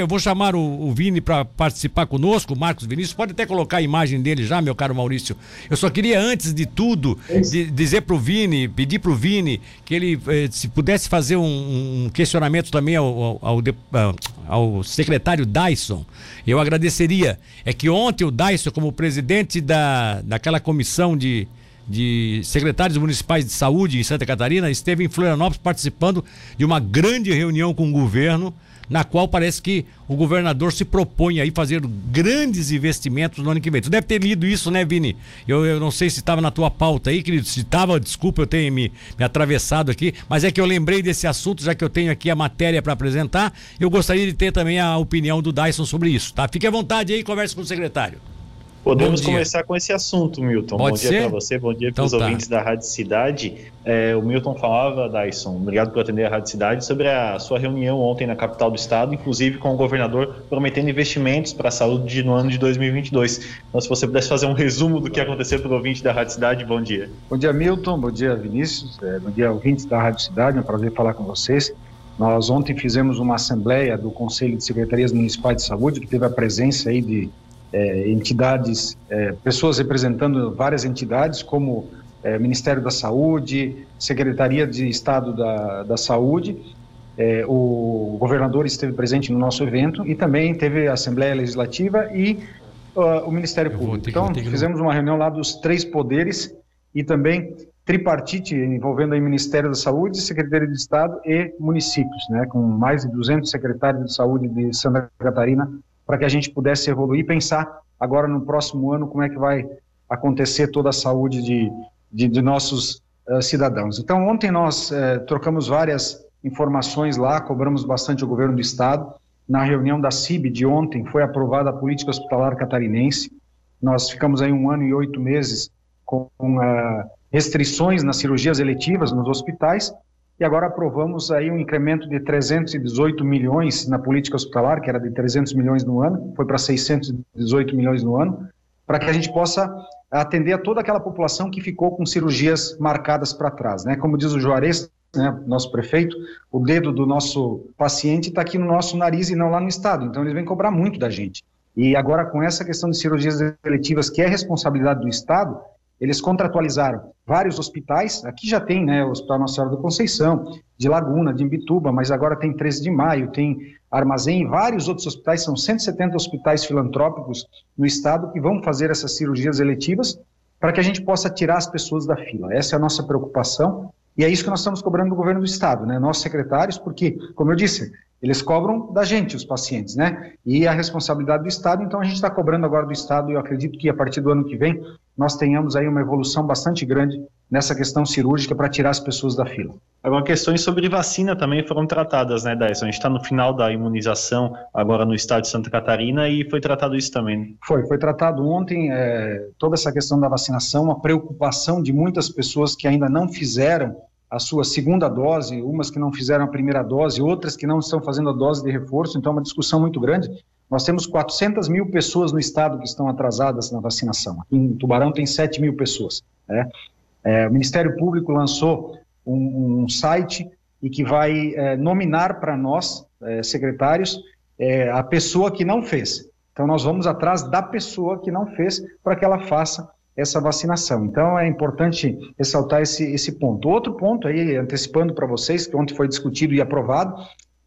Eu vou chamar o, o Vini para participar conosco, o Marcos Vinícius. Pode até colocar a imagem dele já, meu caro Maurício. Eu só queria, antes de tudo, de, dizer para o Vini, pedir para o Vini que ele, eh, se pudesse fazer um, um questionamento também ao, ao, ao, ao, secretário Dyson, eu agradeceria. É que ontem o Dyson, como presidente da, daquela comissão de, de secretários municipais de saúde em Santa Catarina, esteve em Florianópolis participando de uma grande reunião com o governo na qual parece que o governador se propõe aí fazer grandes investimentos no ano que vem. Tu deve ter lido isso, né, Vini? Eu, eu não sei se estava na tua pauta aí, querido. Se estava, desculpa, eu tenho me, me atravessado aqui, mas é que eu lembrei desse assunto, já que eu tenho aqui a matéria para apresentar. Eu gostaria de ter também a opinião do Dyson sobre isso, tá? Fique à vontade aí, converse com o secretário. Podemos começar com esse assunto, Milton. Pode bom dia para você, bom dia para os então, tá. ouvintes da Rádio Cidade. É, o Milton falava, Dyson, obrigado por atender a Rádio Cidade, sobre a sua reunião ontem na capital do estado, inclusive com o governador prometendo investimentos para a saúde no ano de 2022. Então, se você pudesse fazer um resumo do que aconteceu para o ouvinte da Rádio Cidade, bom dia. Bom dia, Milton, bom dia, Vinícius, é, bom dia, ouvintes da Rádio Cidade, é um prazer falar com vocês. Nós ontem fizemos uma assembleia do Conselho de Secretarias Municipais de Saúde, que teve a presença aí de é, entidades, é, pessoas representando várias entidades, como é, Ministério da Saúde, Secretaria de Estado da, da Saúde. É, o governador esteve presente no nosso evento e também teve a Assembleia Legislativa e uh, o Ministério Público. Então, que... fizemos uma reunião lá dos três poderes e também tripartite envolvendo o Ministério da Saúde, Secretaria de Estado e municípios, né, com mais de 200 secretários de saúde de Santa Catarina para que a gente pudesse evoluir e pensar agora no próximo ano como é que vai acontecer toda a saúde de, de, de nossos uh, cidadãos. Então, ontem nós uh, trocamos várias informações lá, cobramos bastante o governo do estado. Na reunião da CIB de ontem foi aprovada a política hospitalar catarinense. Nós ficamos aí um ano e oito meses com uh, restrições nas cirurgias eletivas nos hospitais e agora aprovamos aí um incremento de 318 milhões na política hospitalar, que era de 300 milhões no ano, foi para 618 milhões no ano, para que a gente possa atender a toda aquela população que ficou com cirurgias marcadas para trás, né? Como diz o Juarez, né, nosso prefeito, o dedo do nosso paciente está aqui no nosso nariz e não lá no estado, então eles vêm cobrar muito da gente. E agora com essa questão de cirurgias eletivas, que é responsabilidade do estado, eles contratualizaram vários hospitais, aqui já tem, né, o Hospital Nossa Senhora da Conceição, de Laguna, de Imbituba, mas agora tem 13 de Maio, tem Armazém e vários outros hospitais, são 170 hospitais filantrópicos no estado que vão fazer essas cirurgias eletivas para que a gente possa tirar as pessoas da fila. Essa é a nossa preocupação e é isso que nós estamos cobrando do governo do estado, né, nossos secretários, porque, como eu disse, eles cobram da gente, os pacientes, né? E a responsabilidade do Estado, então a gente está cobrando agora do Estado e eu acredito que a partir do ano que vem nós tenhamos aí uma evolução bastante grande nessa questão cirúrgica para tirar as pessoas da fila. Agora, questões sobre vacina também foram tratadas, né, Dyson? A gente está no final da imunização agora no estado de Santa Catarina e foi tratado isso também. Né? Foi, foi tratado ontem é, toda essa questão da vacinação, a preocupação de muitas pessoas que ainda não fizeram a sua segunda dose, umas que não fizeram a primeira dose, outras que não estão fazendo a dose de reforço, então é uma discussão muito grande. Nós temos 400 mil pessoas no estado que estão atrasadas na vacinação. Aqui em Tubarão tem 7 mil pessoas. Né? É, o Ministério Público lançou um, um site e que vai é, nominar para nós, é, secretários, é, a pessoa que não fez. Então, nós vamos atrás da pessoa que não fez para que ela faça essa vacinação. Então é importante ressaltar esse, esse ponto. Outro ponto aí, antecipando para vocês, que ontem foi discutido e aprovado,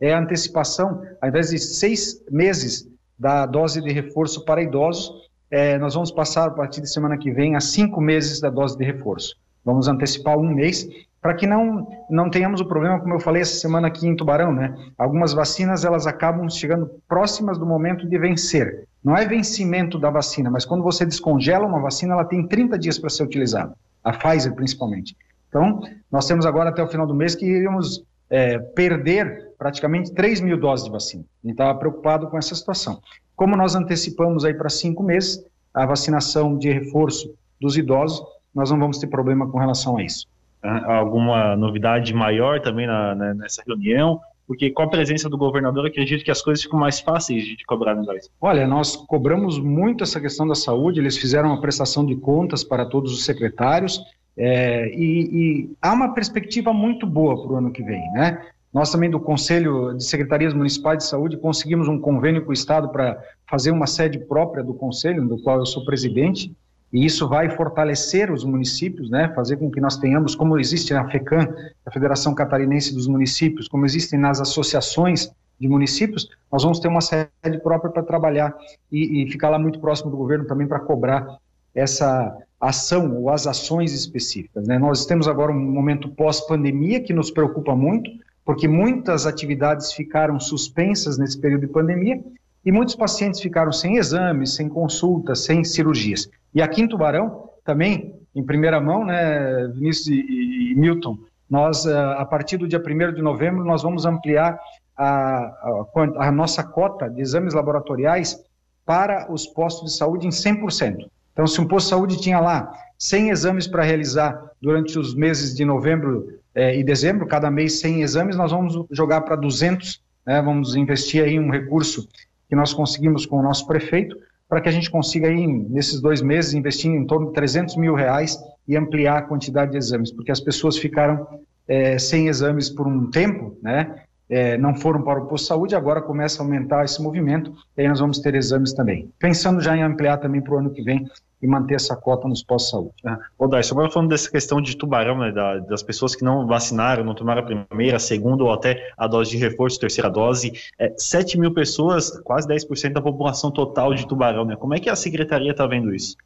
é a antecipação, ao invés de seis meses da dose de reforço para idosos, é, nós vamos passar a partir de semana que vem a cinco meses da dose de reforço. Vamos antecipar um mês para que não não tenhamos o problema, como eu falei essa semana aqui em Tubarão, né? Algumas vacinas elas acabam chegando próximas do momento de vencer. Não é vencimento da vacina, mas quando você descongela uma vacina, ela tem 30 dias para ser utilizada. A Pfizer, principalmente. Então, nós temos agora até o final do mês que iríamos é, perder praticamente 3 mil doses de vacina. A gente estava preocupado com essa situação. Como nós antecipamos aí para cinco meses a vacinação de reforço dos idosos, nós não vamos ter problema com relação a isso. Alguma novidade maior também na, né, nessa reunião? Porque com a presença do governador, acredito que as coisas ficam mais fáceis de cobrar no Gás. Olha, nós cobramos muito essa questão da saúde, eles fizeram uma prestação de contas para todos os secretários, é, e, e, há uma perspectiva muito boa para o ano que vem, né? Nós também do Conselho de Secretarias Municipais de Saúde conseguimos um convênio com o Estado para fazer uma sede própria do Conselho, do qual eu sou presidente, e isso vai fortalecer os municípios, né, fazer com que nós tenhamos, como existe na FECAM, a Federação Catarinense dos Municípios, como existem nas associações de municípios, nós vamos ter uma sede própria para trabalhar e, e, ficar lá muito próximo do governo também para cobrar essa ação ou as ações específicas. Né? Nós temos agora um momento pós-pandemia que nos preocupa muito, porque muitas atividades ficaram suspensas nesse período de pandemia e muitos pacientes ficaram sem exames, sem consultas, sem cirurgias. E aqui em Tubarão, também, em primeira mão, né, Vinícius e, e Milton, nós, ah, a partir do dia 1 de novembro, nós vamos ampliar a, a, a, nossa cota de exames laboratoriais para os postos de saúde em 100%. Então, se um posto de saúde tinha lá 100 exames para realizar durante os meses de novembro eh, e dezembro, cada mês 100 exames, nós vamos jogar para 200, né, vamos investir aí um recurso que nós conseguimos com o nosso prefeito, para que a gente consiga aí, nesses dois meses, investir em torno de 300 mil reais e ampliar a quantidade de exames, porque as pessoas ficaram é, sem exames por um tempo, né? É, não foram para o posto de saúde, agora começa a aumentar esse movimento, e aí nós vamos ter exames também. Pensando já em ampliar também para o ano que vem e manter essa cota nos postos de saúde. Ah, ô, Darcy, agora falando dessa questão de tubarão, né, da, das pessoas que não vacinaram, não tomaram a primeira, a segunda ou até a dose de reforço, terceira dose, é, 7 mil pessoas, quase 10% da população total de tubarão, né? Como é que a secretaria está vendo isso?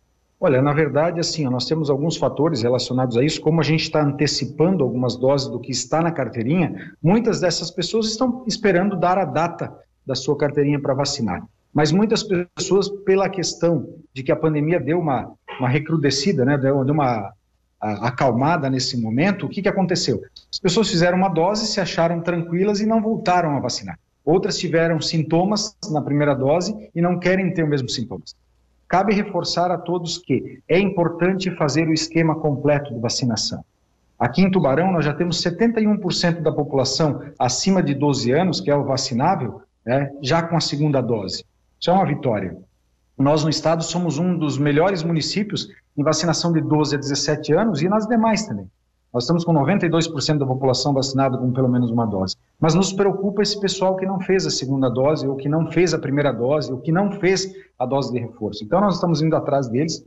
Olha, na verdade, assim, nós temos alguns fatores relacionados a isso, como a gente está antecipando algumas doses do que está na carteirinha, muitas dessas pessoas estão esperando dar a data da sua carteirinha para vacinar. Mas muitas pessoas, pela questão de que a pandemia deu uma, uma recrudescida, né, deu, deu uma a, acalmada nesse momento, o que, que aconteceu? As pessoas fizeram uma dose, se acharam tranquilas e não voltaram a vacinar. Outras tiveram sintomas na primeira dose e não querem ter os mesmos sintomas. Cabe reforçar a todos que é importante fazer o esquema completo de vacinação. Aqui em Tubarão, nós já temos 71% da população acima de 12 anos, que é o vacinável, né, já com a segunda dose. Isso é uma vitória. Nós no estado somos um dos melhores municípios em vacinação de 12 a 17 anos e nas demais também. Nós estamos com 92% da população vacinada com pelo menos uma dose. Mas nos preocupa esse pessoal que não fez a segunda dose, ou que não fez a primeira dose, ou que não fez a dose de reforço. Então nós estamos indo atrás deles,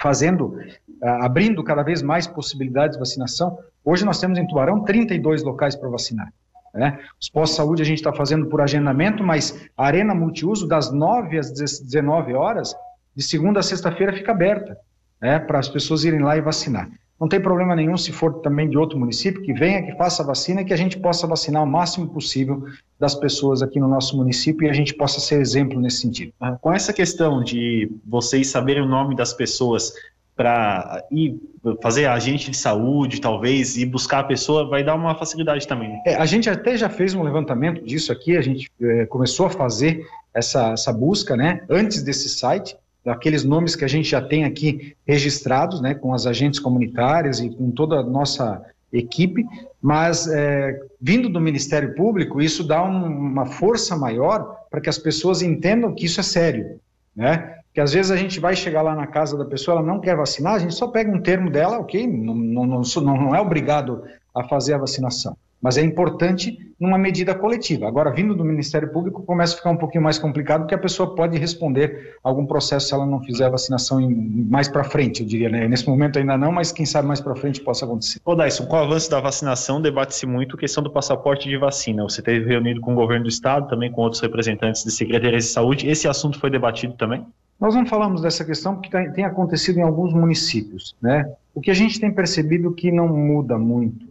fazendo, uh, abrindo cada vez mais possibilidades de vacinação. Hoje nós temos em Tubarão 32 locais para vacinar. Né? Os pós-saúde a gente está fazendo por agendamento, mas a arena multiuso, das 9 às 19 horas, de segunda a sexta-feira, fica aberta né? para as pessoas irem lá e vacinar. Não tem problema nenhum se for também de outro município, que venha, que faça a vacina e que a gente possa vacinar o máximo possível das pessoas aqui no nosso município e a gente possa ser exemplo nesse sentido. Com essa questão de vocês saberem o nome das pessoas, para ir fazer agente de saúde, talvez, e buscar a pessoa, vai dar uma facilidade também. Né? É, a gente até já fez um levantamento disso aqui, a gente é, começou a fazer essa, essa busca, né, antes desse site, daqueles nomes que a gente já tem aqui registrados, né, com as agentes comunitárias e com toda a nossa equipe, mas é, vindo do Ministério Público, isso dá um, uma força maior para que as pessoas entendam que isso é sério, né? Que às vezes a gente vai chegar lá na casa da pessoa, ela não quer vacinar, a gente só pega um termo dela, ok, não, não, não, não é obrigado a fazer a vacinação. Mas é importante numa medida coletiva. Agora, vindo do Ministério Público, começa a ficar um pouquinho mais complicado, porque a pessoa pode responder algum processo se ela não fizer a vacinação mais para frente, eu diria. Né? Nesse momento ainda não, mas quem sabe mais para frente possa acontecer. Ô, Dyson, com o avanço da vacinação, debate-se muito a questão do passaporte de vacina. Você teve reunido com o governo do Estado, também com outros representantes de secretarias de saúde. Esse assunto foi debatido também? Nós não falamos dessa questão porque tem acontecido em alguns municípios, né? O que a gente tem percebido que não muda muito,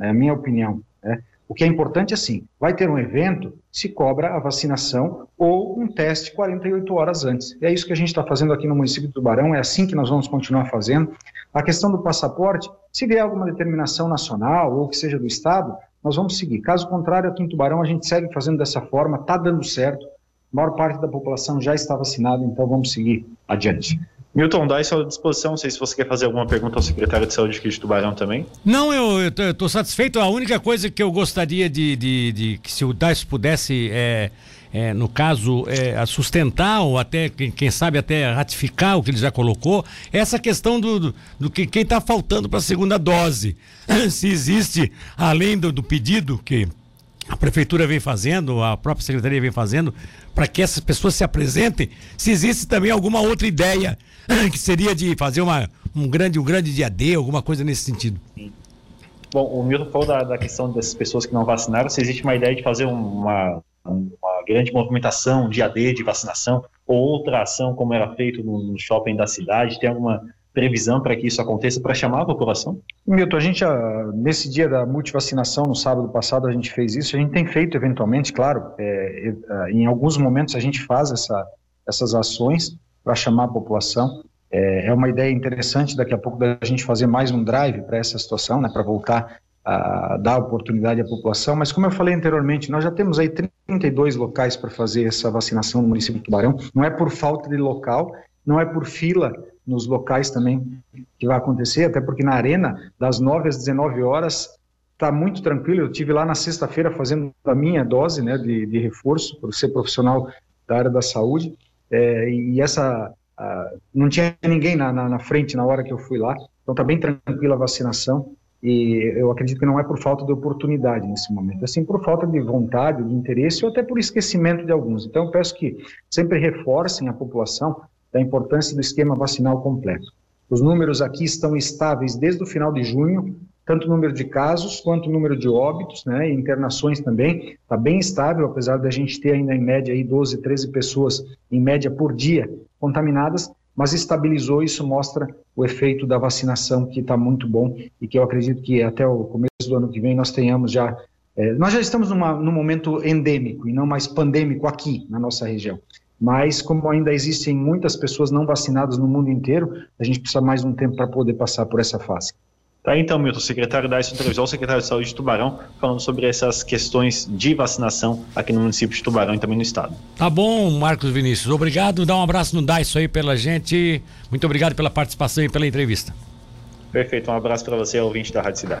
é a minha opinião, né? O que é importante é assim, vai ter um evento, se cobra a vacinação ou um teste 48 horas antes. E é isso que a gente está fazendo aqui no município do Tubarão, é assim que nós vamos continuar fazendo. A questão do passaporte, se vier alguma determinação nacional ou que seja do Estado, nós vamos seguir. Caso contrário, aqui em Tubarão a gente segue fazendo dessa forma, está dando certo, a maior parte da população já está vacinada, então vamos seguir adiante. Milton, dá isso à disposição. Não sei se você quer fazer alguma pergunta ao secretário de saúde aqui de Tubarão também. Não, eu estou satisfeito. A única coisa que eu gostaria de, de, de que se o Dais pudesse, é, é, no caso, é, sustentar ou até, quem, sabe, até ratificar o que ele já colocou, é essa questão do, do, do que quem está faltando para a segunda dose. se existe, além do, do pedido que a prefeitura vem fazendo, a própria secretaria vem fazendo, para que essas pessoas se apresentem, se existe também alguma outra ideia que seria de fazer uma, um grande um grande dia D, alguma coisa nesse sentido. Bom, o Milton falou da, da questão dessas pessoas que não vacinaram, se existe uma ideia de fazer uma, uma grande movimentação, dia D de vacinação, ou outra ação como era feito no, no shopping da cidade, tem alguma previsão para que isso aconteça, para chamar a população? Milton, a gente, ah, nesse dia da multivacinação, no sábado passado, a gente fez isso. A gente tem feito, eventualmente, claro, é, é, em alguns momentos a gente faz essa, essas ações para chamar a população. É, é, uma ideia interessante daqui a pouco da gente fazer mais um drive para essa situação, né, para voltar a dar oportunidade à população. Mas, como eu falei anteriormente, nós já temos aí 32 locais para fazer essa vacinação no município de Tubarão. Não é por falta de local, não é por fila nos locais também que vai acontecer, até porque na arena, das 9 às 19 horas, está muito tranquilo. Eu tive lá na sexta-feira fazendo a minha dose né, de, de, reforço, por ser profissional da área da saúde, é, e essa não tinha ninguém na, na, na, frente na hora que eu fui lá, então está bem tranquila a vacinação. E eu acredito que não é por falta de oportunidade nesse momento, assim por falta de vontade, de interesse ou até por esquecimento de alguns. Então eu peço que sempre reforcem a população da importância do esquema vacinal completo. Os números aqui estão estáveis desde o final de junho, tanto o número de casos quanto o número de óbitos, né, e internações também, está bem estável, apesar da gente ter ainda em média aí 12, 13 pessoas em média por dia contaminadas, mas estabilizou, isso mostra o efeito da vacinação que está muito bom e que eu acredito que até o começo do ano que vem nós tenhamos já, é, nós já estamos numa, num momento endêmico e não mais pandêmico aqui na nossa região mas como ainda existem muitas pessoas não vacinadas no mundo inteiro, a gente precisa mais um tempo para poder passar por essa fase. Tá então, Milton, secretário da Televisão, secretário de Saúde de Tubarão, falando sobre essas questões de vacinação aqui no município de Tubarão e também no estado. Tá bom, Marcos Vinícius. Obrigado. Dá um abraço no Daiso aí pela gente. Muito obrigado pela participação e pela entrevista. Perfeito. Um abraço para você, ouvinte da Rádio Cidade.